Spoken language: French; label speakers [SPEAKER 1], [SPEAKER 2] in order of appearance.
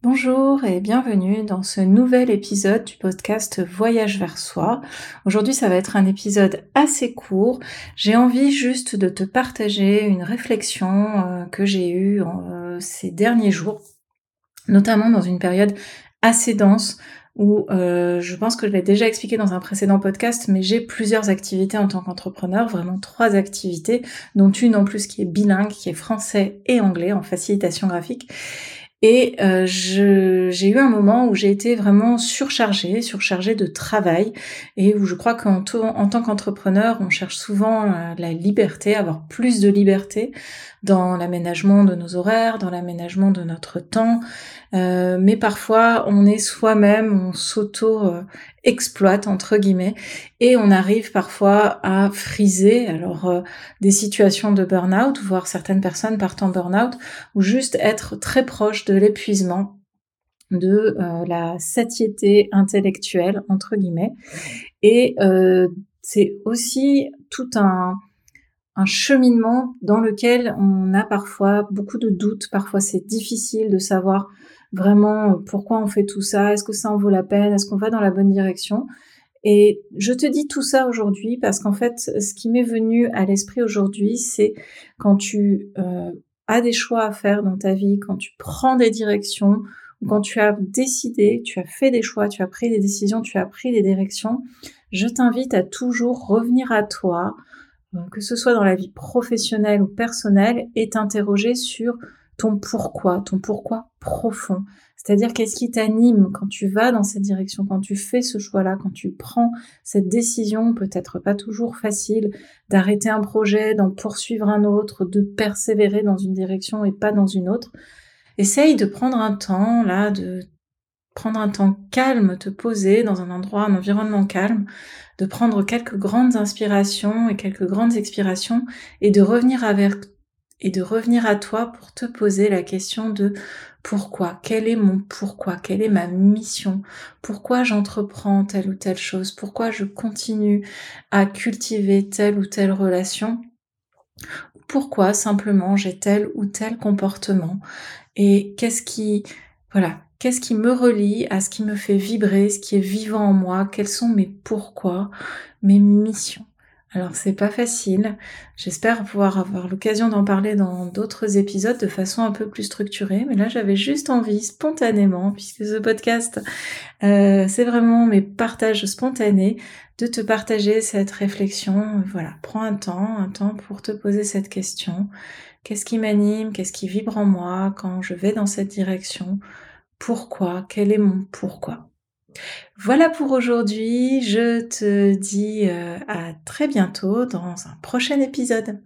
[SPEAKER 1] Bonjour et bienvenue dans ce nouvel épisode du podcast Voyage vers soi. Aujourd'hui ça va être un épisode assez court. J'ai envie juste de te partager une réflexion euh, que j'ai eue euh, ces derniers jours, notamment dans une période assez dense où euh, je pense que je l'ai déjà expliqué dans un précédent podcast, mais j'ai plusieurs activités en tant qu'entrepreneur, vraiment trois activités, dont une en plus qui est bilingue, qui est français et anglais en facilitation graphique. Et euh, j'ai eu un moment où j'ai été vraiment surchargée, surchargée de travail, et où je crois qu'en en tant qu'entrepreneur, on cherche souvent euh, la liberté, avoir plus de liberté dans l'aménagement de nos horaires, dans l'aménagement de notre temps, euh, mais parfois on est soi-même, on s'auto-exploite entre guillemets, et on arrive parfois à friser. Alors euh, des situations de burn-out, voire certaines personnes partent en burn-out, ou juste être très proche de l'épuisement de euh, la satiété intellectuelle entre guillemets et c'est aussi tout un un cheminement dans lequel on a parfois beaucoup de doutes, parfois c'est difficile de savoir vraiment euh, pourquoi on fait tout ça, est-ce que ça en vaut la peine, est-ce qu'on va dans la bonne direction? Et je te dis tout ça aujourd'hui parce qu'en fait, ce qui m'est venu à l'esprit aujourd'hui, c'est quand tu euh, as des choix à faire dans ta vie, quand tu prends des directions, quand tu as décidé, tu as fait des choix, tu as pris des décisions, tu as pris des directions, je t'invite à toujours revenir à toi, que ce soit dans la vie professionnelle ou personnelle, et t'interroger sur ton pourquoi, ton pourquoi profond. C'est-à-dire qu'est-ce qui t'anime quand tu vas dans cette direction, quand tu fais ce choix-là, quand tu prends cette décision, peut-être pas toujours facile, d'arrêter un projet, d'en poursuivre un autre, de persévérer dans une direction et pas dans une autre? Essaye de prendre un temps, là, de prendre un temps calme, te poser dans un endroit, un environnement calme, de prendre quelques grandes inspirations et quelques grandes expirations et de revenir avec et de revenir à toi pour te poser la question de pourquoi, quel est mon pourquoi, quelle est ma mission, pourquoi j'entreprends telle ou telle chose, pourquoi je continue à cultiver telle ou telle relation, pourquoi simplement j'ai tel ou tel comportement? Et qu'est-ce qui, voilà, Qu'est-ce qui me relie à ce qui me fait vibrer, ce qui est vivant en moi? Quels sont mes pourquoi, mes missions? Alors c'est pas facile. J'espère pouvoir avoir l'occasion d'en parler dans d'autres épisodes de façon un peu plus structurée. Mais là j'avais juste envie spontanément, puisque ce podcast euh, c'est vraiment mes partages spontanés, de te partager cette réflexion. Voilà, prends un temps, un temps pour te poser cette question. Qu'est-ce qui m'anime? Qu'est-ce qui vibre en moi? Quand je vais dans cette direction pourquoi, quel est mon pourquoi? Voilà pour aujourd'hui, je te dis euh, à très bientôt dans un prochain épisode.